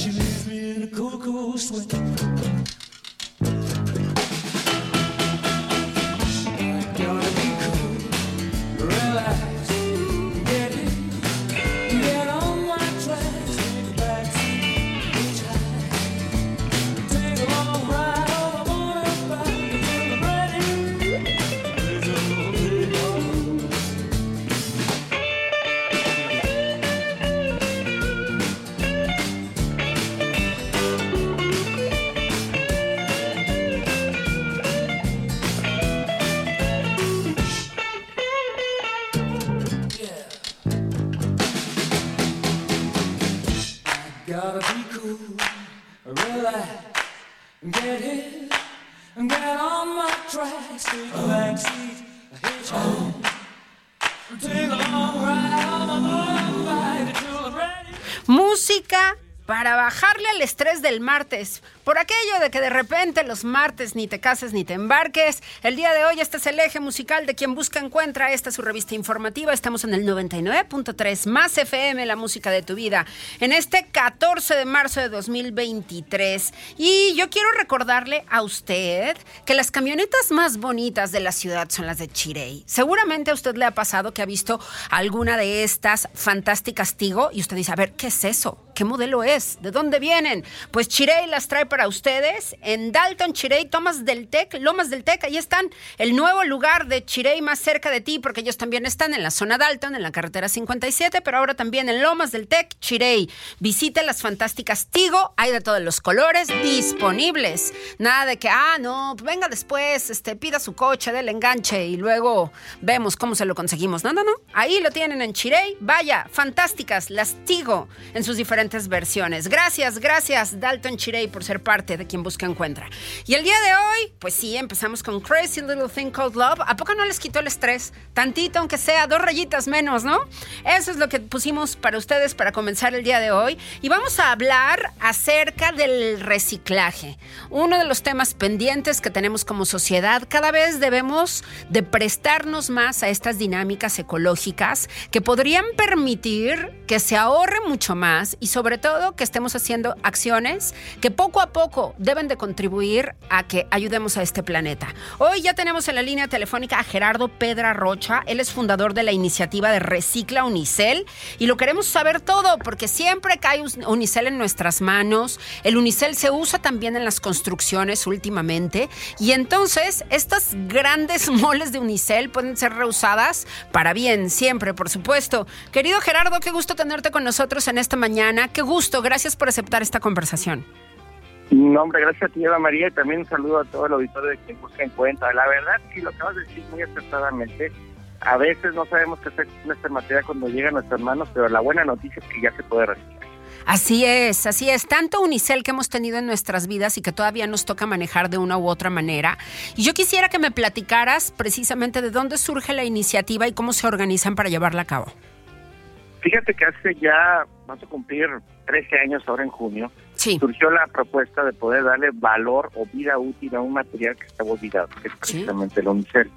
She leaves me in a cold, cold sweat. Del martes. Por aquello de que de repente los martes ni te cases ni te embarques. El día de hoy este es el eje musical de quien busca encuentra. Esta es su revista informativa. Estamos en el 99.3 más FM, la música de tu vida. En este 14 de marzo de 2023. Y yo quiero recordarle a usted que las camionetas más bonitas de la ciudad son las de Chirey. Seguramente a usted le ha pasado que ha visto alguna de estas fantásticas Tigo y usted dice, a ver, ¿qué es eso? ¿Qué modelo es? ¿De dónde vienen? Pues Chirey las trae para ustedes en Dalton, Chirey, Tomas del Tec, Lomas del Tec. Ahí están el nuevo lugar de Chirey más cerca de ti, porque ellos también están en la zona Dalton, en la carretera 57, pero ahora también en Lomas del Tec, Chirey. Visite las fantásticas Tigo, hay de todos los colores disponibles. Nada de que, ah, no, venga después, este, pida su coche del enganche y luego vemos cómo se lo conseguimos. No, no, no. Ahí lo tienen en Chirey. Vaya, fantásticas las Tigo en sus diferentes versiones. Gracias, gracias Dalton Chirey por ser parte de quien busca encuentra. Y el día de hoy, pues sí, empezamos con Crazy Little Thing Called Love. ¿A poco no les quitó el estrés? Tantito, aunque sea dos rayitas menos, ¿no? Eso es lo que pusimos para ustedes para comenzar el día de hoy. Y vamos a hablar acerca del reciclaje. Uno de los temas pendientes que tenemos como sociedad. Cada vez debemos de prestarnos más a estas dinámicas ecológicas que podrían permitir que se ahorre mucho más y sobre todo que estemos haciendo acciones que poco a poco deben de contribuir a que ayudemos a este planeta. Hoy ya tenemos en la línea telefónica a Gerardo Pedra Rocha, él es fundador de la iniciativa de Recicla Unicel y lo queremos saber todo porque siempre cae Unicel en nuestras manos, el Unicel se usa también en las construcciones últimamente y entonces estas grandes moles de Unicel pueden ser reusadas para bien, siempre, por supuesto. Querido Gerardo, qué gusto tenerte con nosotros en esta mañana. Qué gusto, gracias por aceptar esta conversación. No, hombre, gracias a ti, Eva María, y también un saludo a todo el auditorio de quien busca en cuenta. La verdad, sí, lo acabas de decir muy acertadamente. A veces no sabemos qué hacer con esta materia cuando llega a nuestras manos, pero la buena noticia es que ya se puede reciclar. Así es, así es. Tanto unicel que hemos tenido en nuestras vidas y que todavía nos toca manejar de una u otra manera. Y yo quisiera que me platicaras precisamente de dónde surge la iniciativa y cómo se organizan para llevarla a cabo. Fíjate que hace ya, vamos a cumplir 13 años ahora en junio, surgió la propuesta de poder darle valor o vida útil a un material que estaba olvidado, que es precisamente el unicel.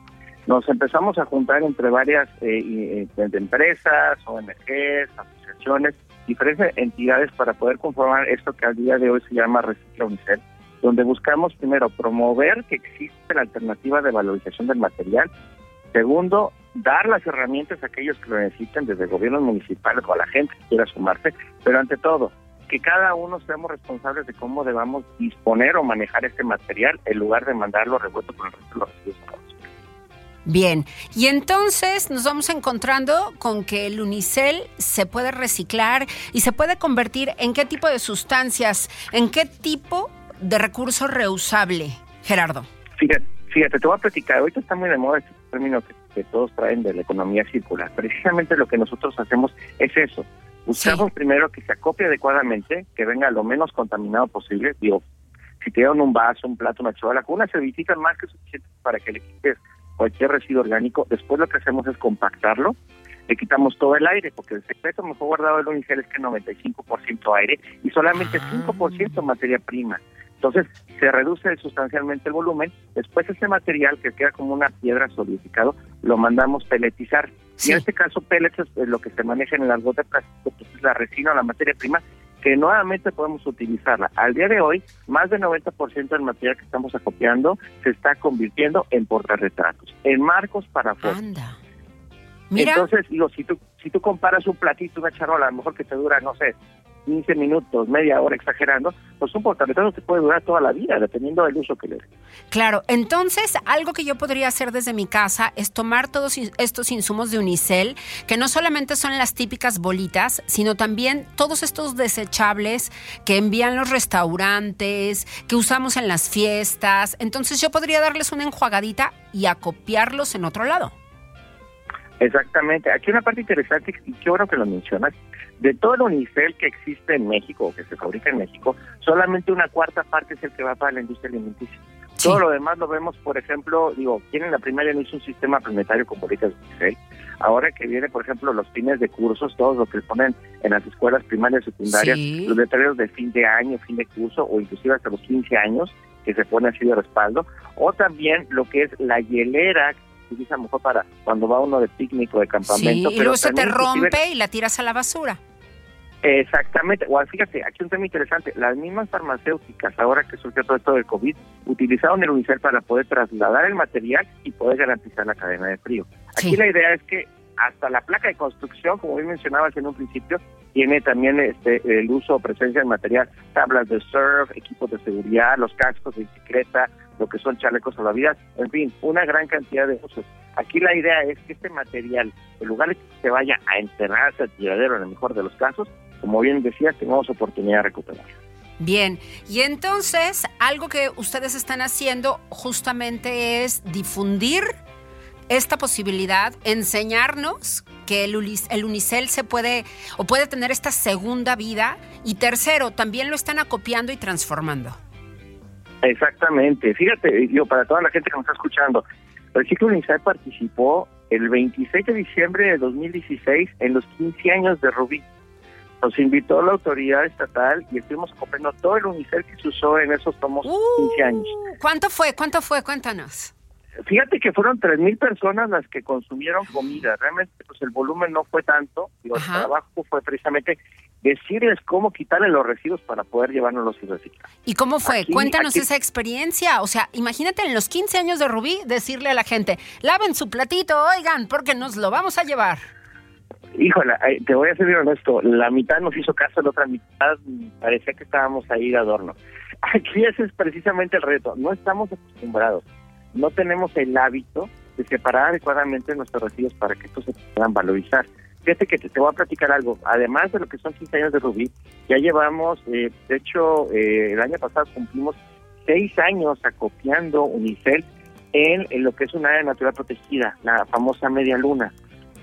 Nos empezamos a juntar entre varias eh, eh, empresas, ONGs, asociaciones, diferentes entidades para poder conformar esto que al día de hoy se llama Recicla Unicel, donde buscamos primero promover que existe la alternativa de valorización del material, segundo, dar las herramientas a aquellos que lo necesiten, desde el gobierno municipal o a la gente que quiera sumarse, pero ante todo, que cada uno seamos responsables de cómo debamos disponer o manejar este material en lugar de mandarlo revuelto con el resto de los residuos. Bien, y entonces nos vamos encontrando con que el unicel se puede reciclar y se puede convertir en qué tipo de sustancias, en qué tipo de recurso reusable, Gerardo. Fíjate, fíjate te voy a platicar, ahorita está muy de moda este término que, todos traen de la economía circular. Precisamente lo que nosotros hacemos es eso. Buscamos primero que se acopie adecuadamente, que venga lo menos contaminado posible. Digo, si te dan un vaso, un plato, una chavala, con una servilleta más que suficiente para que le quites cualquier residuo orgánico. Después lo que hacemos es compactarlo, le quitamos todo el aire, porque el secreto mejor guardado del unicel es que 95% aire y solamente 5% ah. materia prima. Entonces se reduce sustancialmente el volumen. Después ese material que queda como una piedra solidificado lo mandamos peletizar. Y en este caso pellets es lo que se maneja en el algodón de plástico, que es la resina o la materia prima que nuevamente podemos utilizarla. Al día de hoy, más del 90% del material que estamos acopiando se está convirtiendo en portarretratos, en marcos para fotos. Anda. Mira. Entonces, digo, si tú, si tú comparas un platito, una charola, a lo mejor que te dura, no sé, 15 minutos, media hora exagerando, pues un portarretrato te puede durar toda la vida, dependiendo del uso que le des. Claro, entonces algo que yo podría hacer desde mi casa es tomar todos estos insumos de Unicel, que no solamente son las típicas bolitas, sino también todos estos desechables que envían los restaurantes, que usamos en las fiestas. Entonces yo podría darles una enjuagadita y acopiarlos en otro lado. Exactamente. Aquí una parte interesante, y yo creo que lo mencionas, de todo el unicel que existe en México o que se fabrica en México, solamente una cuarta parte es el que va para la industria alimenticia. Todo lo demás lo vemos, por ejemplo, digo, tienen la primaria no hizo un sistema planetario con bolitas de unicel. Ahora que viene, por ejemplo, los fines de cursos, todos los que ponen en las escuelas primarias y secundarias, los letreros de fin de año, fin de curso o inclusive hasta los 15 años, que se pone así de respaldo, o también lo que es la hielera se utiliza mejor para cuando va uno de picnic o de campamento. y luego se te rompe y la tiras a la basura. Exactamente. O fíjate, aquí un tema interesante. Las mismas farmacéuticas, ahora que surgió todo esto del COVID, utilizaron el unicel para poder trasladar el material y poder garantizar la cadena de frío. Aquí la idea es que hasta la placa de construcción, como bien mencionabas en un principio, tiene también este el uso o presencia de material, tablas de surf, equipos de seguridad, los cascos de bicicleta, lo que son chalecos salvavidas, en fin, una gran cantidad de usos. Aquí la idea es que este material, en lugar de que se vaya a enterrarse al tiradero en el mejor de los casos, como bien decía, tenemos oportunidad de recuperarlo. Bien, y entonces algo que ustedes están haciendo justamente es difundir esta posibilidad, enseñarnos que el, el, unicel se puede o puede tener esta segunda vida y tercero, también lo están acopiando y transformando. Exactamente. Fíjate, yo para toda la gente que nos está escuchando, el ciclo Unicel participó el 26 de diciembre de 2016 en los 15 años de Rubí. Nos invitó la autoridad estatal y estuvimos acopiando todo el unicel que se usó en esos tomos 15 años. ¿Cuánto fue? ¿Cuánto fue? Cuéntanos. Fíjate que fueron 3.000 personas las que consumieron comida. Realmente pues el volumen no fue tanto. Digo, el trabajo fue precisamente decirles cómo quitarle los residuos para poder llevárnoslos y reciclar. ¿Y cómo fue? Cuéntanos esa experiencia. O sea, imagínate en los 15 años de Rubí decirle a la gente, laven su platito, oigan, porque nos lo vamos a llevar. Híjole, te voy a ser honesto, la mitad nos hizo caso, la otra mitad parecía que estábamos ahí de adorno. Aquí ese es precisamente el reto, no estamos acostumbrados, no tenemos el hábito de separar adecuadamente nuestros residuos para que estos se puedan valorizar. Fíjate que te, voy a platicar algo. Además de lo que son 15 años de Rubí, ya llevamos, eh, de hecho, eh, el año pasado cumplimos seis años acopiando Unicel en, en, lo que es una área natural protegida, la famosa Media Luna.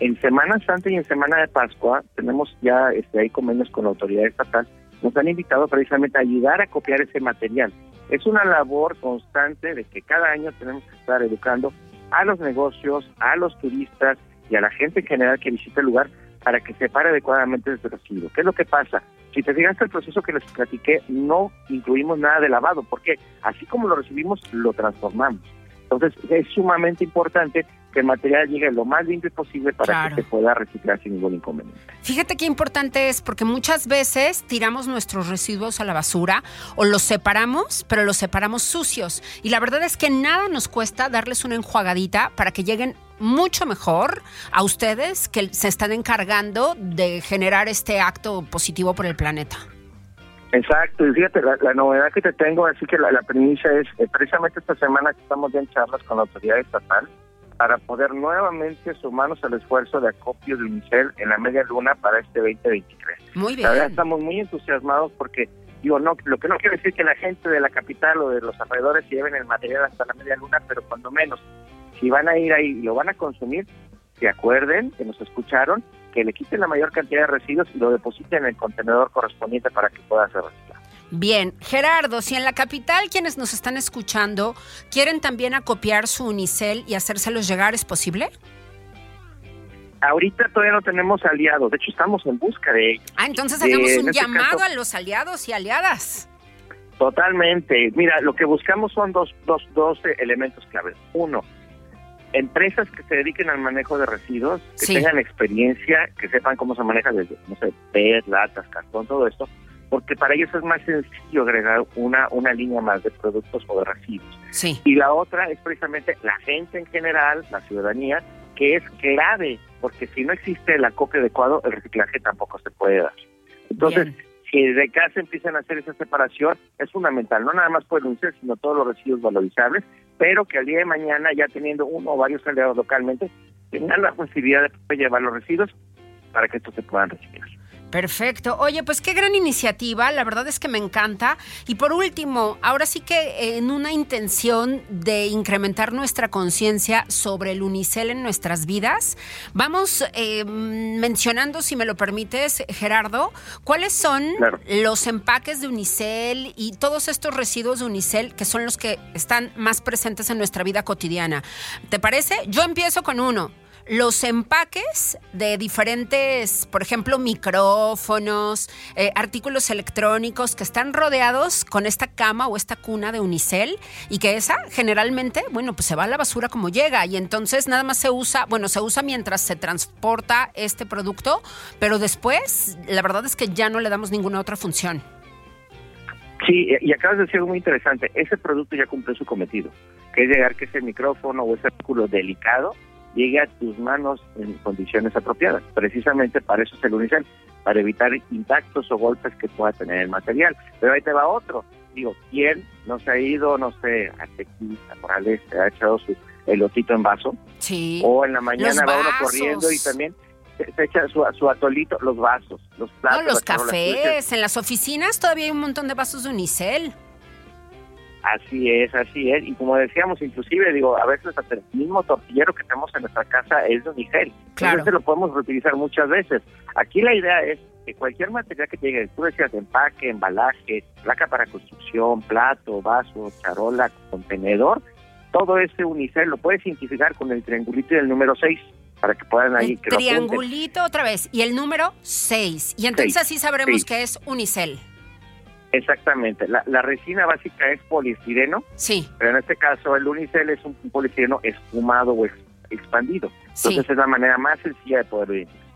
En Semana Santa y en Semana de Pascua tenemos ya este, hay convenios con la autoridad estatal. Nos han invitado precisamente a ayudar a copiar ese material. Es una labor constante de que cada año tenemos que estar educando a los negocios, a los turistas y a la gente en general que visita el lugar para que separe adecuadamente el residuo. ¿Qué es lo que pasa? Si te fijaste el proceso que les platiqué, no incluimos nada de lavado, porque así como lo recibimos, lo transformamos. Entonces es sumamente importante que el material llegue lo más limpio posible para que se pueda reciclar sin ningún inconveniente. Fíjate qué importante es, porque muchas veces tiramos nuestros residuos a la basura o los separamos, pero los separamos sucios. Y la verdad es que nada nos cuesta darles una enjuagadita para que lleguen mucho mejor a ustedes que se están encargando de generar este acto positivo por el planeta. Exacto, y fíjate, la, novedad que te tengo, así que la, la primicia es, eh, precisamente esta semana que estamos ya en charlas con la autoridad estatal, para poder nuevamente sumarnos al esfuerzo de acopio de UNICEF en la media luna para este 2023. Muy bien. La verdad estamos muy entusiasmados porque, digo, no, lo que no quiere decir que la gente de la capital o de los alrededores lleven el material hasta la media luna, pero cuando menos, si van a ir ahí y lo van a consumir, se acuerden que nos escucharon que le quiten la mayor cantidad de residuos y lo depositen en el contenedor correspondiente para que pueda ser reciclado. Bien, Gerardo, si en la capital quienes nos están escuchando quieren también acopiar su unicel y hacérselos llegar, ¿es posible? Ahorita todavía no tenemos aliados, de hecho estamos en busca de ellos. Ah, entonces hagamos un este llamado a los aliados y aliadas. Totalmente. Mira, lo que buscamos son dos, dos, dos elementos claves. Uno, empresas que se dediquen al manejo de residuos, que tengan experiencia, que sepan cómo se maneja desde, no sé, PET, latas, cartón, todo esto, porque para ellos es más sencillo agregar una, una línea más de productos o de residuos. Sí. Y la otra es precisamente la gente en general, la ciudadanía, que es clave, porque si no existe el acopio adecuado, el reciclaje tampoco se puede dar. Entonces, si de casa empiezan a hacer esa separación, es fundamental, no nada más por el sino todos los residuos valorizables, pero que al día de mañana, ya teniendo uno o varios aliados localmente, tengan la posibilidad de llevar los residuos para que estos se puedan reciclar. Perfecto. Oye, pues qué gran iniciativa, la verdad es que me encanta. Y por último, ahora sí que en una intención de incrementar nuestra conciencia sobre el unicel en nuestras vidas, vamos eh, mencionando, si me lo permites, Gerardo, cuáles son los empaques de unicel y todos estos residuos de unicel que son los que están más presentes en nuestra vida cotidiana. ¿Te parece? Yo empiezo con uno los empaques de diferentes, por ejemplo, micrófonos, eh, artículos electrónicos que están rodeados con esta cama o esta cuna de unicel y que esa generalmente, bueno, pues se va a la basura como llega y entonces nada más se usa, bueno, se usa mientras se transporta este producto, pero después la verdad es que ya no le damos ninguna otra función. Sí, y acabas de decir algo muy interesante. Ese producto ya cumplió su cometido, que es llegar que ese micrófono o ese artículo delicado llegue a tus manos en condiciones apropiadas. Precisamente para eso es el unicel, para evitar impactos o golpes que pueda tener el material. Pero ahí te va otro. Digo, ¿quién no se ha ido, no sé, a Tequila, Morales, se ha echado su elotito en vaso? Sí. O en la mañana va uno corriendo y también se, echa su, su, atolito, los vasos, los platos. No, los cafés. En las oficinas todavía hay un montón de vasos de unicel. Así es, así es. Y como decíamos, inclusive, digo, a veces hasta el mismo tortillero que tenemos en nuestra casa es de unicel. Claro. Entonces lo podemos reutilizar muchas veces. Aquí la idea es que cualquier material que llegue, tú decías empaque, embalaje, placa para construcción, plato, vaso, charola, contenedor, todo ese unicel lo puedes identificar con el triangulito del número 6 para que puedan ahí... El triangulito otra vez y el número 6. Y entonces así sabremos que es unicel. Exactamente. La, resina básica es poliestireno. Sí. Pero en este caso el unicel es un, poliestireno espumado o expandido. Entonces es la manera más sencilla de poder identificar.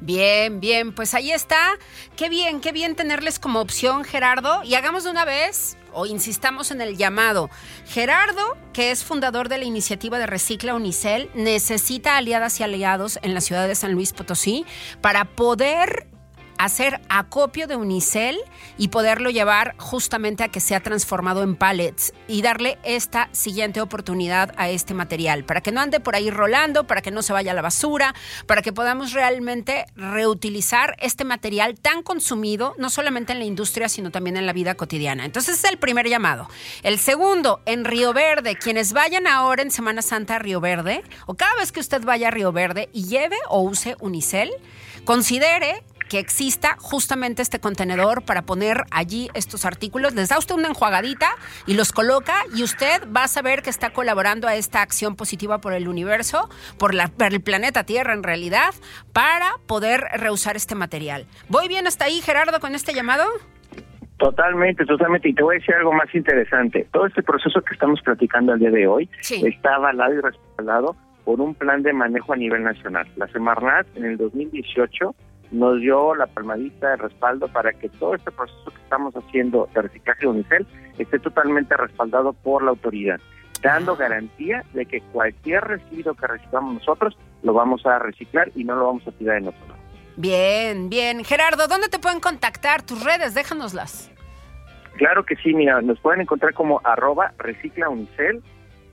Bien, bien, pues ahí está. Qué bien, qué bien tenerles como opción, Gerardo. Y hagamos de una vez, o insistamos en el llamado. Gerardo, que es fundador de la iniciativa de Recicla Unicel, necesita aliadas y aliados en la ciudad de San Luis Potosí para poder hacer acopio de unicel y poderlo llevar justamente a que sea transformado en pallets y darle esta siguiente oportunidad a este material, para que no ande por ahí rolando, para que no se vaya a la basura, para que podamos realmente reutilizar este material tan consumido, no solamente en la industria, sino también en la vida cotidiana. Entonces es el primer llamado. El segundo, en Río Verde, quienes vayan ahora en Semana Santa a Río Verde, o cada vez que usted vaya a Río Verde y lleve o use unicel, considere que exista justamente este contenedor para poner allí estos artículos. Les da usted una enjuagadita y los coloca y usted va a saber que está colaborando a esta acción positiva por el universo, por, la, por el planeta Tierra en realidad, para poder reusar este material. ¿Voy bien hasta ahí, Gerardo, con este llamado? Totalmente, totalmente. Y te voy a decir algo más interesante. Todo este proceso que estamos platicando al día de hoy está avalado y respaldado por un plan de manejo a nivel nacional. La Semarnat en el 2018 nos dio la palmadita de respaldo para que todo este proceso que estamos haciendo de reciclaje de Unicel esté totalmente respaldado por la autoridad, dando garantía de que cualquier residuo que recibamos nosotros lo vamos a reciclar y no lo vamos a tirar en otro lado. Bien, bien. Gerardo, ¿dónde te pueden contactar? Tus redes, déjanoslas. Claro que sí, mira, nos pueden encontrar como arroba recicla unicel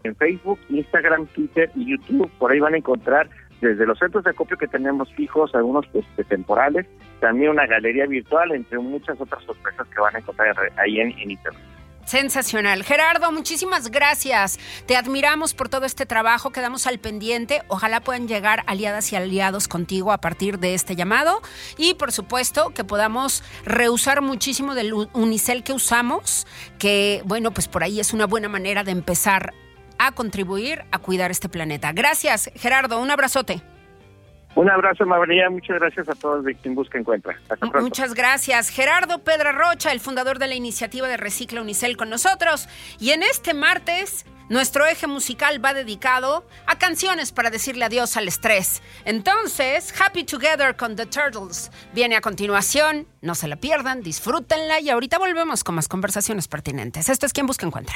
en Facebook, Instagram, Twitter y YouTube. Por ahí van a encontrar desde los centros de acopio que tenemos fijos, algunos pues, temporales, también una galería virtual, entre muchas otras sorpresas que van a encontrar ahí en, en Internet. Sensacional. Gerardo, muchísimas gracias. Te admiramos por todo este trabajo. Quedamos al pendiente. Ojalá puedan llegar aliadas y aliados contigo a partir de este llamado. Y por supuesto que podamos reusar muchísimo del unicel que usamos, que bueno, pues por ahí es una buena manera de empezar a contribuir a cuidar este planeta. Gracias, Gerardo. Un abrazote. Un abrazo, María. Muchas gracias a todos de quien busca encuentra. Muchas gracias. Gerardo Pedra Rocha, el fundador de la iniciativa de Recicla Unicel con nosotros. Y en este martes, nuestro eje musical va dedicado a canciones para decirle adiós al estrés. Entonces, Happy Together con The Turtles viene a continuación. No se la pierdan, disfrútenla y ahorita volvemos con más conversaciones pertinentes. Esto es Quien Busca Encuentra.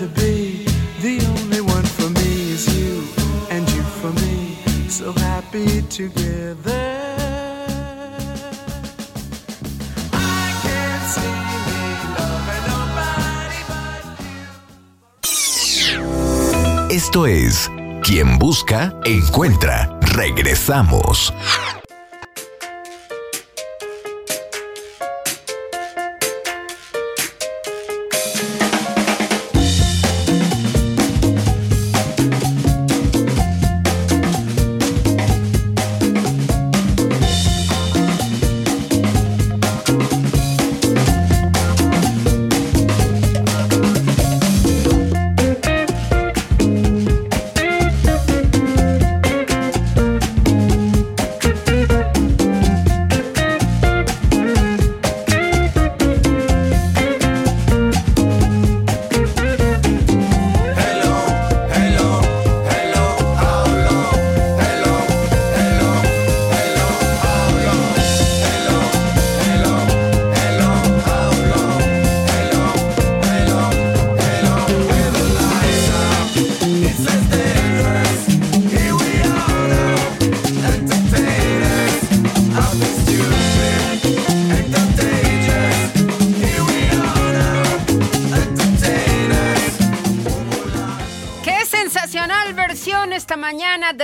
To be. The only one for me is you, and you for me. So happy together. Esto es Quien Busca, Encuentra. Regresamos.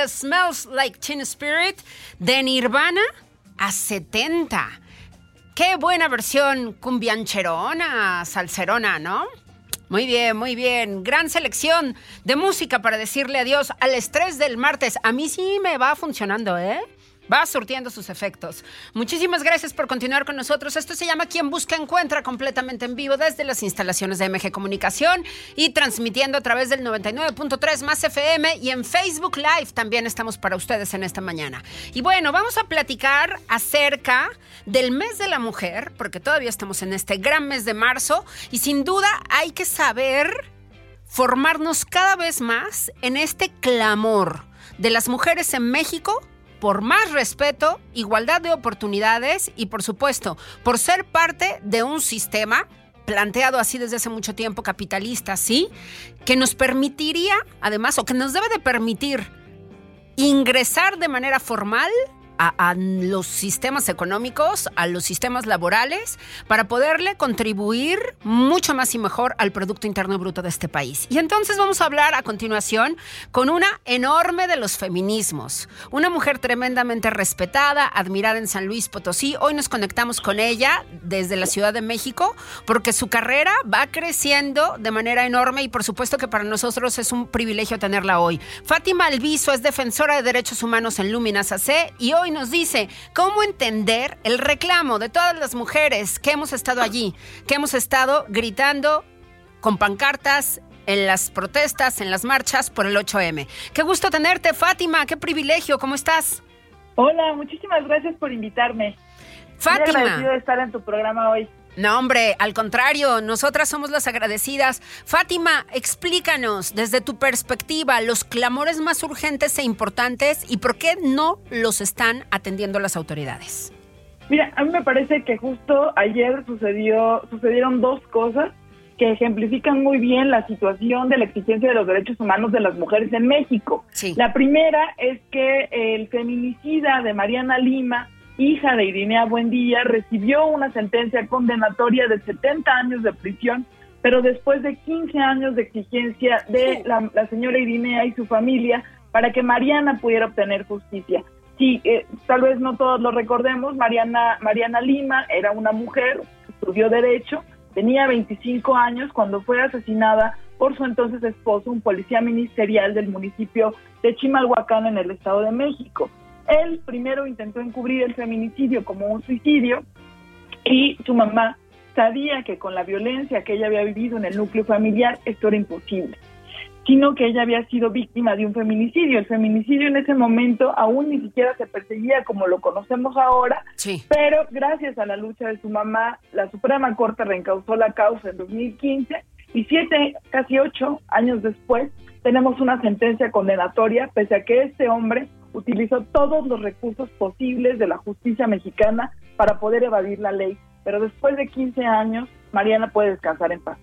Smells Like Teen Spirit de Nirvana a 70. Qué buena versión cumbiancherona, salserona, ¿no? Muy bien, muy bien. Gran selección de música para decirle adiós al estrés del martes. A mí sí me va funcionando, ¿eh? Va surtiendo sus efectos. Muchísimas gracias por continuar con nosotros. Esto se llama Quien Busca Encuentra completamente en vivo desde las instalaciones de MG Comunicación y transmitiendo a través del 99.3 más FM y en Facebook Live también estamos para ustedes en esta mañana. Y bueno, vamos a platicar acerca del mes de la mujer, porque todavía estamos en este gran mes de marzo y sin duda hay que saber formarnos cada vez más en este clamor de las mujeres en México por más respeto, igualdad de oportunidades y por supuesto por ser parte de un sistema planteado así desde hace mucho tiempo capitalista, ¿sí? Que nos permitiría, además, o que nos debe de permitir ingresar de manera formal a, los sistemas económicos, a los sistemas laborales, para poderle contribuir mucho más y mejor al Producto Interno Bruto de este país. Y entonces vamos a hablar a continuación con una enorme de los feminismos, una mujer tremendamente respetada, admirada en San Luis Potosí. Hoy nos conectamos con ella desde la Ciudad de México porque su carrera va creciendo de manera enorme y por supuesto que para nosotros es un privilegio tenerla hoy. Fátima Alviso es defensora de derechos humanos en Luminas AC y hoy y nos dice cómo entender el reclamo de todas las mujeres que hemos estado allí, que hemos estado gritando con pancartas en las protestas, en las marchas por el 8M. Qué gusto tenerte, Fátima, qué privilegio, ¿cómo estás? Hola, muchísimas gracias por invitarme. Fátima. Muy de estar en tu programa hoy. No, hombre, al contrario, nosotras somos las agradecidas. Fátima, explícanos desde tu perspectiva los clamores más urgentes e importantes y por qué no los están atendiendo las autoridades. Mira, a mí me parece que justo ayer sucedió, sucedieron dos cosas que ejemplifican muy bien la situación de la exigencia de los derechos humanos de las mujeres en México. La primera es que el feminicida de Mariana Lima hija de Irinea Buendía, recibió una sentencia condenatoria de 70 años de prisión, pero después de 15 años de exigencia de la, señora Irinea y su familia para que Mariana pudiera obtener justicia. Sí, eh, tal vez no todos lo recordemos, Mariana, Mariana Lima era una mujer, estudió Derecho, tenía 25 años cuando fue asesinada por su entonces esposo, un policía ministerial del municipio de Chimalhuacán en el Estado de México. Él primero intentó encubrir el feminicidio como un suicidio y su mamá sabía que con la violencia que ella había vivido en el núcleo familiar esto era imposible, sino que ella había sido víctima de un feminicidio. El feminicidio en ese momento aún ni siquiera se perseguía como lo conocemos ahora, pero gracias a la lucha de su mamá, la Suprema Corte reencausó la causa en 2015 y siete, casi ocho años después, tenemos una sentencia condenatoria, pese a que este hombre utilizó todos los recursos posibles de la justicia mexicana para poder evadir la ley. Pero después de 15 años, Mariana puede descansar en paz.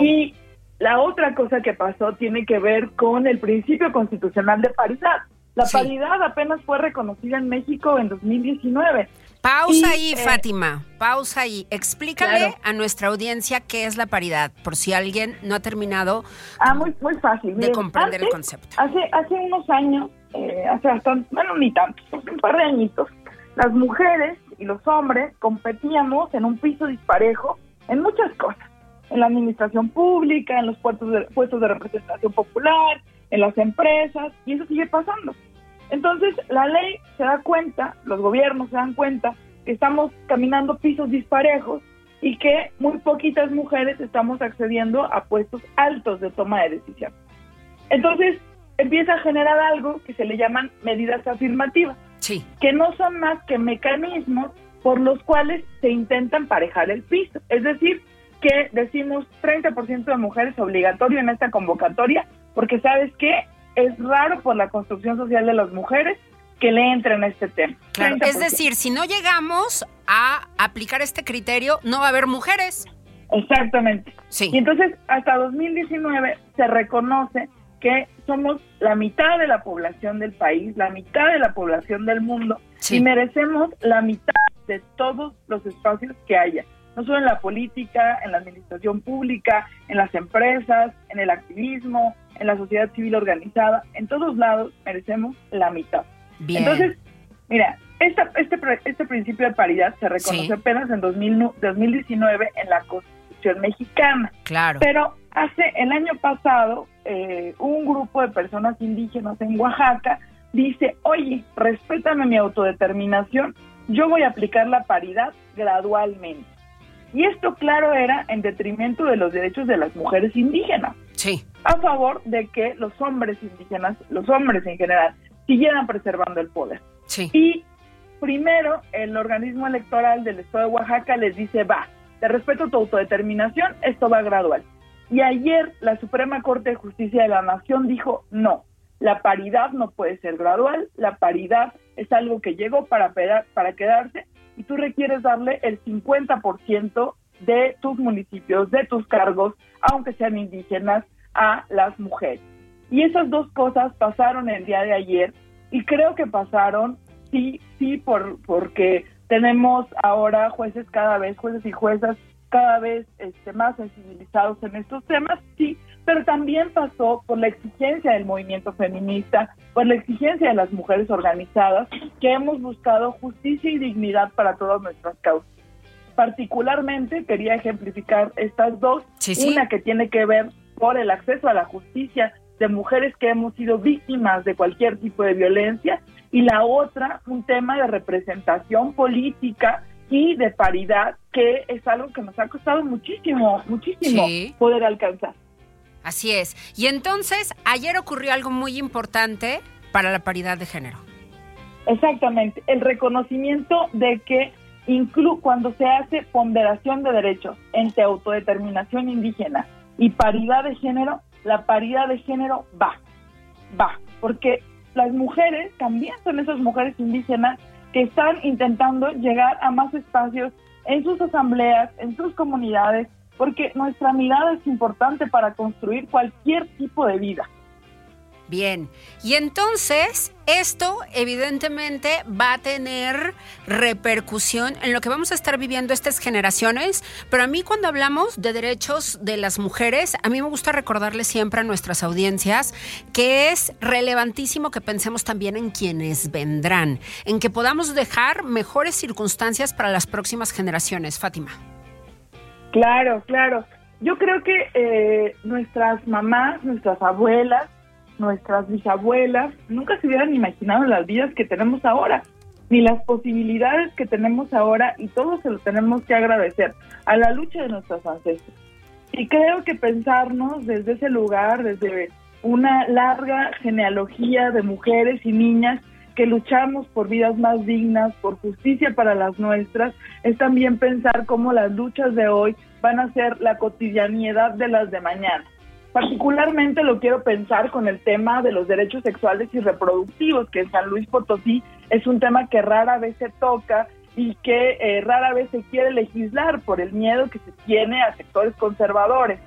Y la otra cosa que pasó tiene que ver con el principio constitucional de paridad. La paridad apenas fue reconocida en México en 2019. Pausa ahí, eh, Fátima. Pausa ahí. Explícale a nuestra audiencia qué es la paridad, por si alguien no ha terminado ah, muy, muy fácil. de comprender el concepto. Hace, hace unos años eh, hace bastante, bueno, ni tanto, un par de añitos, las mujeres y los hombres competíamos en un piso disparejo en muchas cosas, en la administración pública, en los puestos de, puestos de representación popular, en las empresas, y eso sigue pasando. Entonces, la ley se da cuenta, los gobiernos se dan cuenta que estamos caminando pisos disparejos y que muy poquitas mujeres estamos accediendo a puestos altos de toma de decisión. Entonces, empieza a generar algo que se le llaman medidas afirmativas, sí. que no son más que mecanismos por los cuales se intentan parejar el piso. Es decir, que decimos 30% de mujeres obligatorio en esta convocatoria, porque sabes que es raro por la construcción social de las mujeres que le entren a este tema. es decir, si no llegamos a aplicar este criterio, no va a haber mujeres. Exactamente. Sí. Y entonces, hasta 2019 se reconoce que somos la mitad de la población del país, la mitad de la población del mundo y merecemos la mitad de todos los espacios que haya, no solo en la política, en la administración pública, en las empresas, en el activismo, en la sociedad civil organizada, en todos lados merecemos la mitad. Entonces, mira, esta, este, este principio de paridad se reconoció apenas en 2019 en la Constitución mexicana. Claro. Pero hace el año pasado eh, un grupo de personas indígenas en Oaxaca dice, oye, respétame mi autodeterminación, yo voy a aplicar la paridad gradualmente. Y esto, claro, era en detrimento de los derechos de las mujeres indígenas. Sí. A favor de que los hombres indígenas, los hombres en general, siguieran preservando el poder. Sí. Y primero, el organismo electoral del Estado de Oaxaca les dice, va, te respeto tu autodeterminación, esto va gradual. Y ayer la Suprema Corte de Justicia de la Nación dijo, no, la paridad no puede ser gradual, la paridad es algo que llegó para, para quedarse y tú requieres darle el 50% de tus municipios, de tus cargos, aunque sean indígenas, a las mujeres. Y esas dos cosas pasaron el día de ayer y creo que pasaron, sí, sí, por, porque tenemos ahora jueces cada vez, jueces y juezas cada vez este, más sensibilizados en estos temas, sí, pero también pasó por la exigencia del movimiento feminista, por la exigencia de las mujeres organizadas, que hemos buscado justicia y dignidad para todas nuestras causas. Particularmente quería ejemplificar estas dos, una que tiene que ver por el acceso a la justicia de mujeres que hemos sido víctimas de cualquier tipo de violencia y la otra un tema de representación política y de paridad que es algo que nos ha costado muchísimo, muchísimo poder alcanzar. Así es. Y entonces, ayer ocurrió algo muy importante para la paridad de género. Exactamente, el reconocimiento de que incluso cuando se hace ponderación de derechos entre autodeterminación indígena y paridad de género, la paridad de género va, va, porque las mujeres también son esas mujeres indígenas que están intentando llegar a más espacios en sus asambleas, en sus comunidades, porque nuestra mirada es importante para construir cualquier tipo de vida. Bien, y entonces esto evidentemente va a tener repercusión en lo que vamos a estar viviendo estas generaciones, pero a mí cuando hablamos de derechos de las mujeres, a mí me gusta recordarle siempre a nuestras audiencias que es relevantísimo que pensemos también en quienes vendrán, en que podamos dejar mejores circunstancias para las próximas generaciones. Fátima. Claro, claro. Yo creo que eh, nuestras mamás, nuestras abuelas, nuestras bisabuelas nunca se hubieran imaginado las vidas que tenemos ahora, ni las posibilidades que tenemos ahora, y todo se lo tenemos que agradecer a la lucha de nuestros ancestros. Y creo que pensarnos desde ese lugar, desde una larga genealogía de mujeres y niñas que luchamos por vidas más dignas, por justicia para las nuestras, es también pensar cómo las luchas de hoy van a ser la cotidianidad de las de mañana. Particularmente lo quiero pensar con el tema de los derechos sexuales y reproductivos, que en San Luis Potosí es un tema que rara vez se toca y que eh, rara vez se quiere legislar por el miedo que se tiene a sectores conservadores.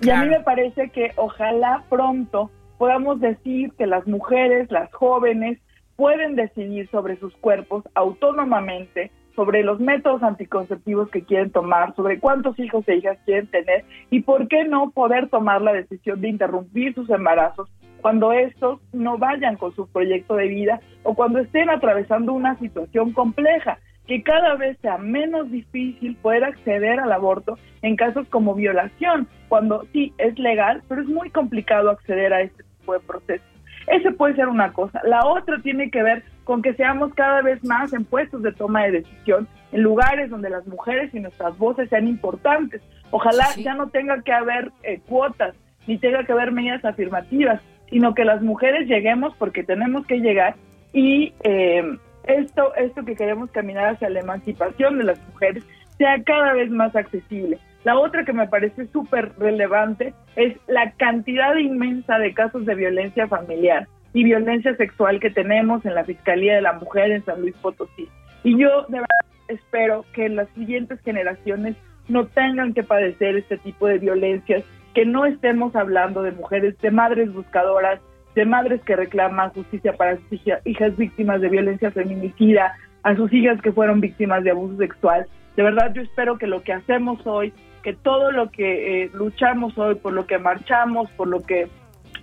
Y a mí me parece que ojalá pronto podamos decir que las mujeres, las jóvenes, pueden decidir sobre sus cuerpos autónomamente, sobre los métodos anticonceptivos que quieren tomar, sobre cuántos hijos e hijas quieren tener y por qué no poder tomar la decisión de interrumpir sus embarazos cuando estos no vayan con su proyecto de vida o cuando estén atravesando una situación compleja, que cada vez sea menos difícil poder acceder al aborto en casos como violación, cuando sí es legal, pero es muy complicado acceder a este tipo de procesos. Ese puede ser una cosa. La otra tiene que ver con que seamos cada vez más en puestos de toma de decisión, en lugares donde las mujeres y nuestras voces sean importantes. Ojalá ya no tenga que haber eh, cuotas ni tenga que haber medidas afirmativas, sino que las mujeres lleguemos porque tenemos que llegar y eh, esto, esto que queremos caminar hacia la emancipación de las mujeres sea cada vez más accesible. La otra que me parece súper relevante es la cantidad inmensa de casos de violencia familiar y violencia sexual que tenemos en la Fiscalía de la Mujer en San Luis Potosí. Y yo de verdad espero que las siguientes generaciones no tengan que padecer este tipo de violencias, que no estemos hablando de mujeres, de madres buscadoras, de madres que reclaman justicia para sus hijas víctimas de violencia feminicida, a sus hijas que fueron víctimas de abuso sexual. De verdad yo espero que lo que hacemos hoy, que todo lo que eh, luchamos hoy, por lo que marchamos, por lo que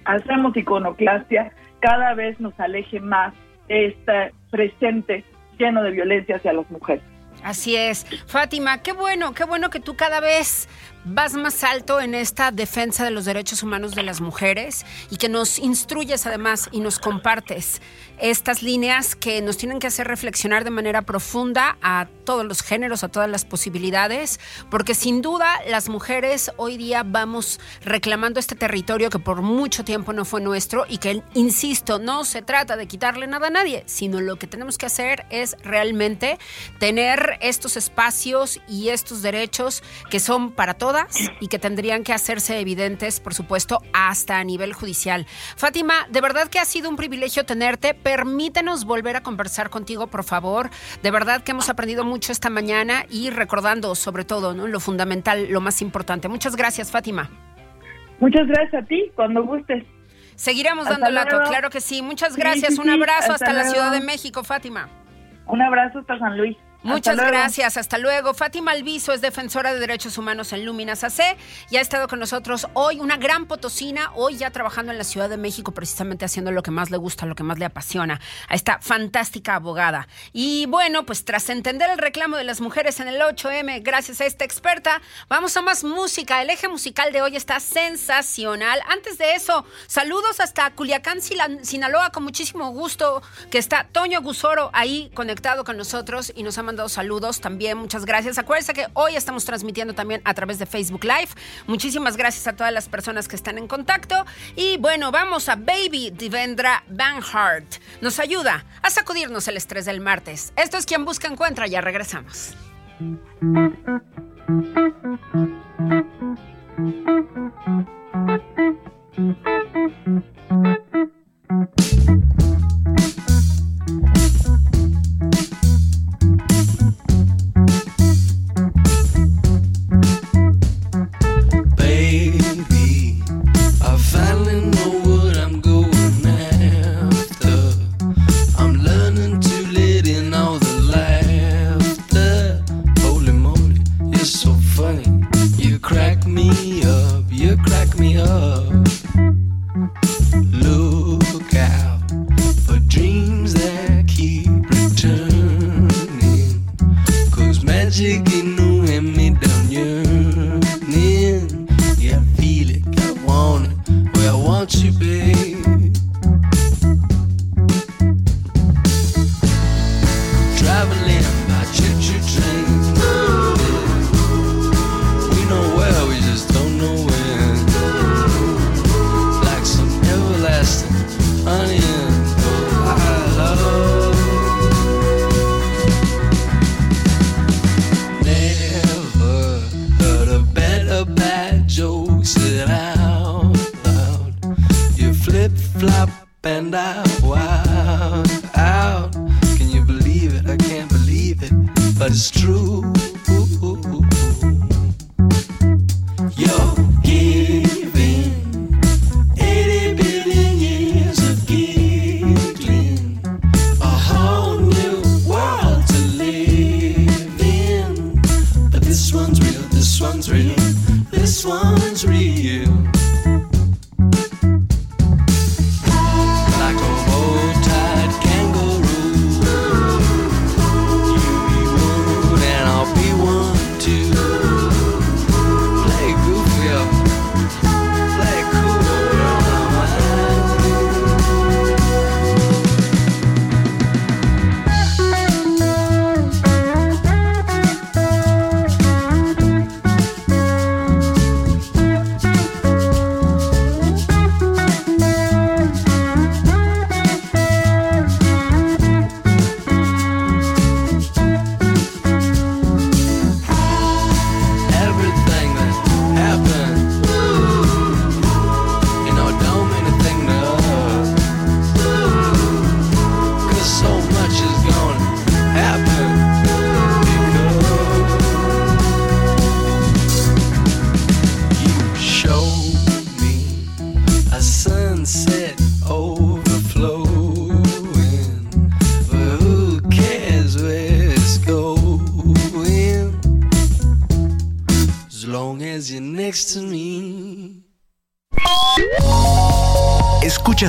hacemos iconoclastia, cada vez nos aleje más de este presente lleno de violencia hacia las mujeres. Así es. Fátima, qué bueno, qué bueno que tú cada vez vas más alto en esta defensa de los derechos humanos de las mujeres y que nos instruyes además y nos compartes estas líneas que nos tienen que hacer reflexionar de manera profunda a todos los géneros, a todas las posibilidades, porque sin duda las mujeres hoy día vamos reclamando este territorio que por mucho tiempo no fue nuestro y que, insisto, no se trata de quitarle nada a nadie, sino lo que tenemos que hacer es realmente tener estos espacios y estos derechos que son para todas y que tendrían que hacerse evidentes, por supuesto, hasta a nivel judicial. Fátima, de verdad que ha sido un privilegio tenerte permítenos volver a conversar contigo, por favor. De verdad que hemos aprendido mucho esta mañana y recordando sobre todo ¿no? lo fundamental, lo más importante. Muchas gracias, Fátima. Muchas gracias a ti, cuando gustes. Seguiremos dando lato, claro que sí. Muchas gracias. Un abrazo hasta, hasta la Ciudad de México, Fátima. Un abrazo hasta San Luis. Muchas gracias, hasta luego. Fátima Alviso es defensora de derechos humanos en Luminas AC y ha estado con nosotros hoy, una gran potosina, hoy ya trabajando en la Ciudad de México, precisamente haciendo lo que más le gusta, lo que más le apasiona, a esta fantástica abogada. Y bueno, pues tras entender el reclamo de las mujeres en el 8M, gracias a esta experta, vamos a más música. El eje musical de hoy está sensacional. Antes de eso, saludos hasta Culiacán, Sinaloa, con muchísimo gusto, que está Toño Gusoro ahí conectado con nosotros y nos ha mandado saludos también. Muchas gracias. Acuérdense que hoy estamos transmitiendo también a través de Facebook Live. Muchísimas gracias a todas las personas que están en contacto. Y bueno, vamos a Baby Divendra Banhart. Nos ayuda a sacudirnos el estrés del martes. Esto es quien busca encuentra. Ya regresamos.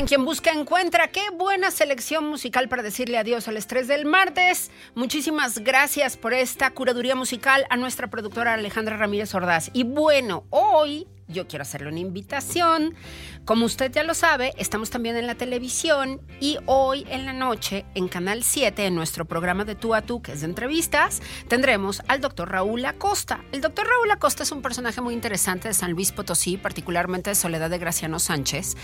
En Quien Busca Encuentra. Qué buena selección musical para decirle adiós al estrés del martes. Muchísimas gracias por esta curaduría musical a nuestra productora Alejandra Ramírez Ordaz. Y bueno, hoy yo quiero hacerle una invitación. Como usted ya lo sabe, estamos también en la televisión y hoy en la noche en Canal 7, en nuestro programa de Tú a Tú, que es de entrevistas, tendremos al doctor Raúl Acosta. El doctor Raúl Acosta es un personaje muy interesante de San Luis Potosí, particularmente de Soledad de Graciano Sánchez,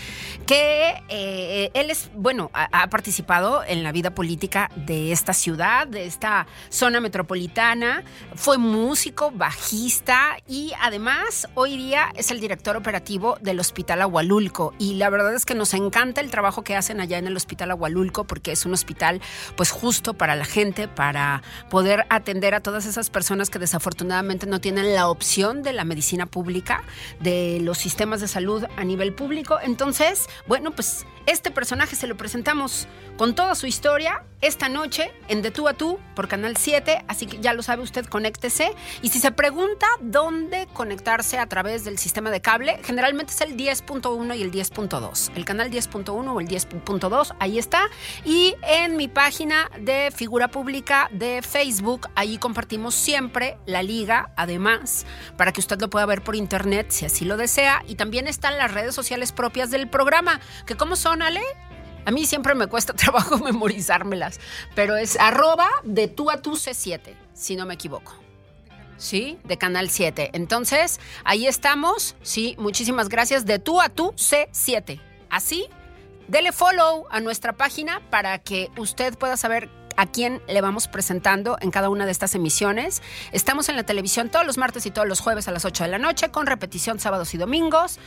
que eh, él es, bueno, ha, participado en la vida política de esta ciudad, de esta zona metropolitana, fue músico, bajista y además hoy día es el director operativo del Hospital Agualulco y la verdad es que nos encanta el trabajo que hacen allá en el Hospital Agualulco porque es un hospital pues justo para la gente, para poder atender a todas esas personas que desafortunadamente no tienen la opción de la medicina pública, de los sistemas de salud a nivel público. Entonces, bueno, pues este personaje se lo presentamos con toda su historia esta noche en De Tú a Tú por Canal 7, así que ya lo sabe usted, conéctese. Y si se pregunta dónde conectarse a través del sistema de cable, generalmente es el 10.1 y el 10.2. El canal 10.1 o el 10.2, ahí está. Y en mi página de figura pública de Facebook, ahí compartimos siempre la liga, además, para que usted lo pueda ver por internet si así lo desea. Y también están las redes sociales propias del programa, que como son, A mí siempre me cuesta trabajo memorizármelas, pero es arroba de tú a tú C7, si no me equivoco. ¿sí? De Canal 7. Entonces, ahí estamos, sí, muchísimas gracias, de tú a tú C7. Así, dele follow a nuestra página para que usted pueda saber a quién le vamos presentando en cada una de estas emisiones. Estamos en la televisión todos los martes y todos los jueves a las 8 de la noche, con repetición sábados y domingos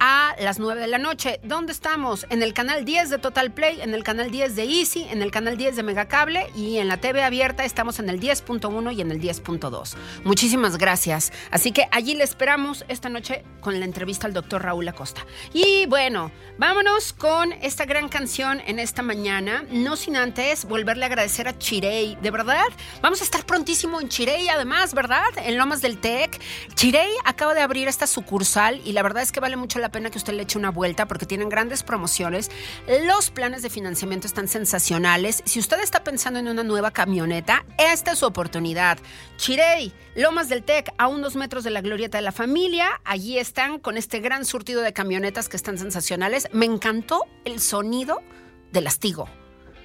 a las 9 de la noche. ¿Dónde estamos? En el canal 10 de Total Play, en el canal 10 de Easy, en el canal 10 de Megacable y en la TV abierta estamos en el 10.1 y en el 10.2. Muchísimas gracias. Así que allí le esperamos esta noche con la entrevista al doctor Raúl Acosta. Y bueno, vámonos con esta gran canción en esta mañana. No sin antes volverle a agradecer a Chirey. De verdad, vamos a estar prontísimo en Chirey, además, ¿verdad? En Lomas del Tec. Chirey acaba de abrir esta sucursal y la verdad es que vale mucho la la pena que usted le eche una vuelta porque tienen grandes promociones. Los planes de financiamiento están sensacionales. Si usted está pensando en una nueva camioneta, esta es su oportunidad. Chirey, Lomas del Tec, a unos metros de la glorieta de la familia. Allí están con este gran surtido de camionetas que están sensacionales. Me encantó el sonido del lastigo.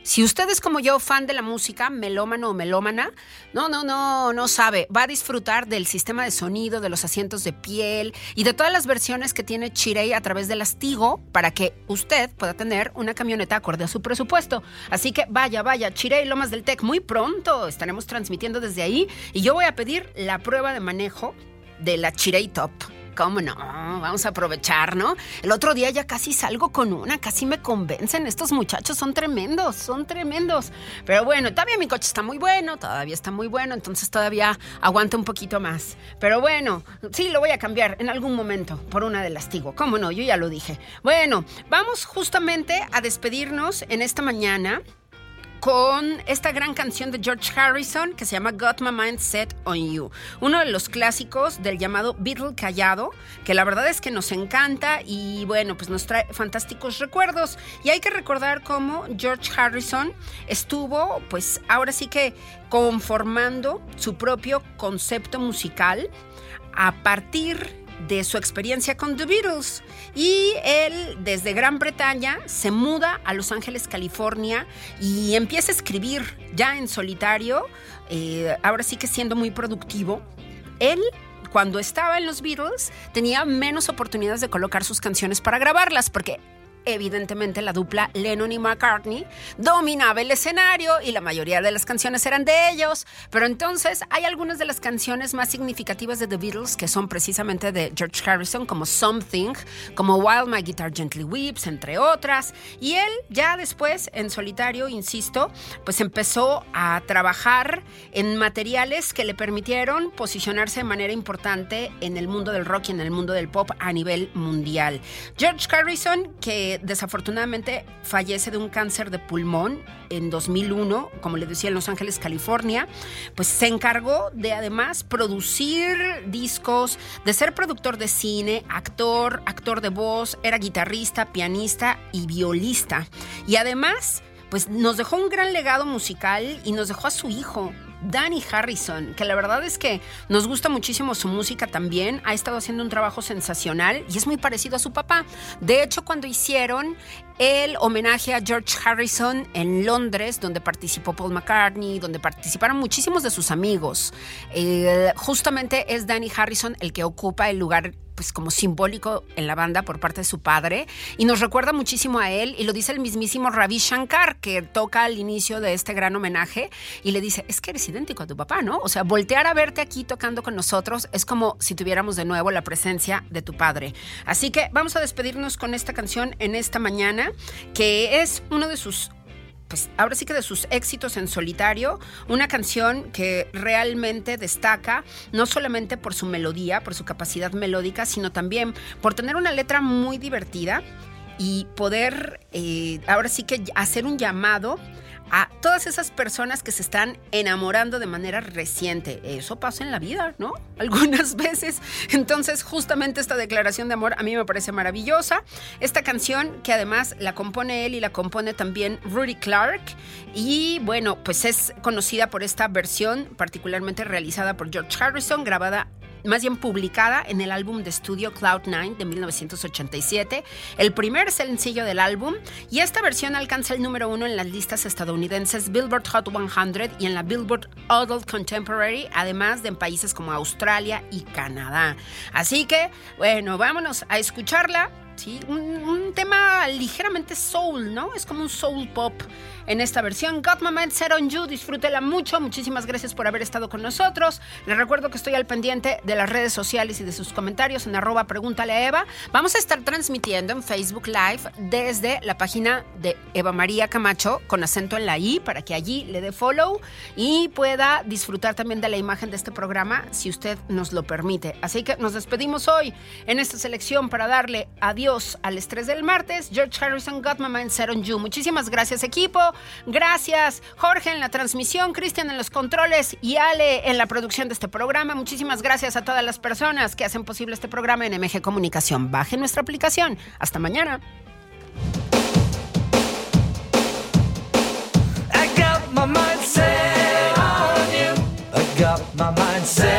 Si usted es como yo, fan de la música, melómano o melómana, no, no, no, no sabe. Va a disfrutar del sistema de sonido, de los asientos de piel y de todas las versiones que tiene Chirey a través del Astigo para que usted pueda tener una camioneta acorde a su presupuesto. Así que vaya, vaya, Chirey Lomas del Tec, muy pronto estaremos transmitiendo desde ahí y yo voy a pedir la prueba de manejo de la Chirey Top. ¿Cómo no? Vamos a aprovechar, ¿no? El otro día ya casi salgo con una, casi me convencen. Estos muchachos son tremendos, son tremendos. Pero bueno, todavía mi coche está muy bueno, todavía está muy bueno, entonces todavía aguanta un poquito más. Pero bueno, sí, lo voy a cambiar en algún momento por una de lastigo. ¿Cómo no? Yo ya lo dije. Bueno, vamos justamente a despedirnos en esta mañana con esta gran canción de George Harrison que se llama Got My Mind Set on You. Uno de los clásicos del llamado Beatle callado, que la verdad es que nos encanta y bueno, pues nos trae fantásticos recuerdos. Y hay que recordar cómo George Harrison estuvo, pues ahora sí que conformando su propio concepto musical a partir de su experiencia con The Beatles. Y él, desde Gran Bretaña, se muda a Los Ángeles, California, y empieza a escribir ya en solitario, eh, ahora sí que siendo muy productivo. Él cuando estaba en los Beatles tenía menos oportunidades de colocar sus canciones para grabarlas, porque evidentemente la dupla Lennon y McCartney dominaba el escenario y la mayoría de las canciones eran de ellos, pero entonces hay algunas de las canciones más significativas de The Beatles que son precisamente de George Harrison, como Something, como While My Guitar Gently Weeps, entre otras, y él ya después en solitario, insisto, pues empezó a trabajar en materiales que le permitieron posicionarse de manera importante en el mundo del rock y en el mundo del pop a nivel mundial. George Harrison, que desafortunadamente fallece de un cáncer de pulmón en 2001, como le decía, en Los Ángeles, California, pues se encargó de además producir discos, de ser productor de cine, actor, actor de voz, era guitarrista, pianista y violista. Y además, pues nos dejó un gran legado musical y nos dejó a su hijo, Danny Harrison, que la verdad es que nos gusta muchísimo su música también, ha estado haciendo un trabajo sensacional y es muy parecido a su papá. De hecho, cuando hicieron el homenaje a George Harrison en Londres, donde participó Paul McCartney, donde participaron muchísimos de sus amigos, eh, justamente es Danny Harrison el que ocupa el lugar pues como simbólico en la banda por parte de su padre y nos recuerda muchísimo a él y lo dice el mismísimo Ravi Shankar que toca al inicio de este gran homenaje y le dice, es que eres idéntico a tu papá, ¿no? O sea, voltear a verte aquí tocando con nosotros es como si tuviéramos de nuevo la presencia de tu padre. Así que vamos a despedirnos con esta canción en esta mañana que es uno de sus pues ahora sí que de sus éxitos en solitario, una canción que realmente destaca no solamente por su melodía, por su capacidad melódica, sino también por tener una letra muy divertida y poder eh, ahora sí que hacer un llamado a todas esas personas que se están enamorando de manera reciente. Eso pasa en la vida, ¿no? Algunas veces. Entonces, justamente esta declaración de amor a mí me parece maravillosa. Esta canción que además la compone él y la compone también Rudy Clark. Y bueno, pues es conocida por esta versión particularmente realizada por George Harrison, grabada más bien publicada en el álbum de estudio Cloud9 de 1987, el primer sencillo del álbum, y esta versión alcanza el número uno en las listas estadounidenses Billboard Hot 100 y en la Billboard Adult Contemporary, además de en países como Australia y Canadá. Así que, bueno, vámonos a escucharla. ¿Sí? Un, tema ligeramente soul, ¿no? Es como un soul pop en esta versión. Got My Mind Set on You, disfrútela mucho. Muchísimas gracias por haber estado con nosotros. Les recuerdo que estoy al pendiente de las redes sociales y de sus comentarios en arroba pregúntale a Eva. Vamos a estar transmitiendo en Facebook Live desde la página de Eva María Camacho con acento en la I para que allí le dé follow y pueda disfrutar también de la imagen de este programa si usted nos lo permite. Así que nos despedimos hoy en esta selección para darle adiós al estrés del martes. George Harrison, Got My Mind Set on You. Muchísimas gracias equipo. Gracias, Jorge en la transmisión, Cristian en los controles y Ale en la producción de este programa. Muchísimas gracias a todas las personas que hacen posible este programa en MG Comunicación. Baje nuestra aplicación. Hasta mañana. got my mind set.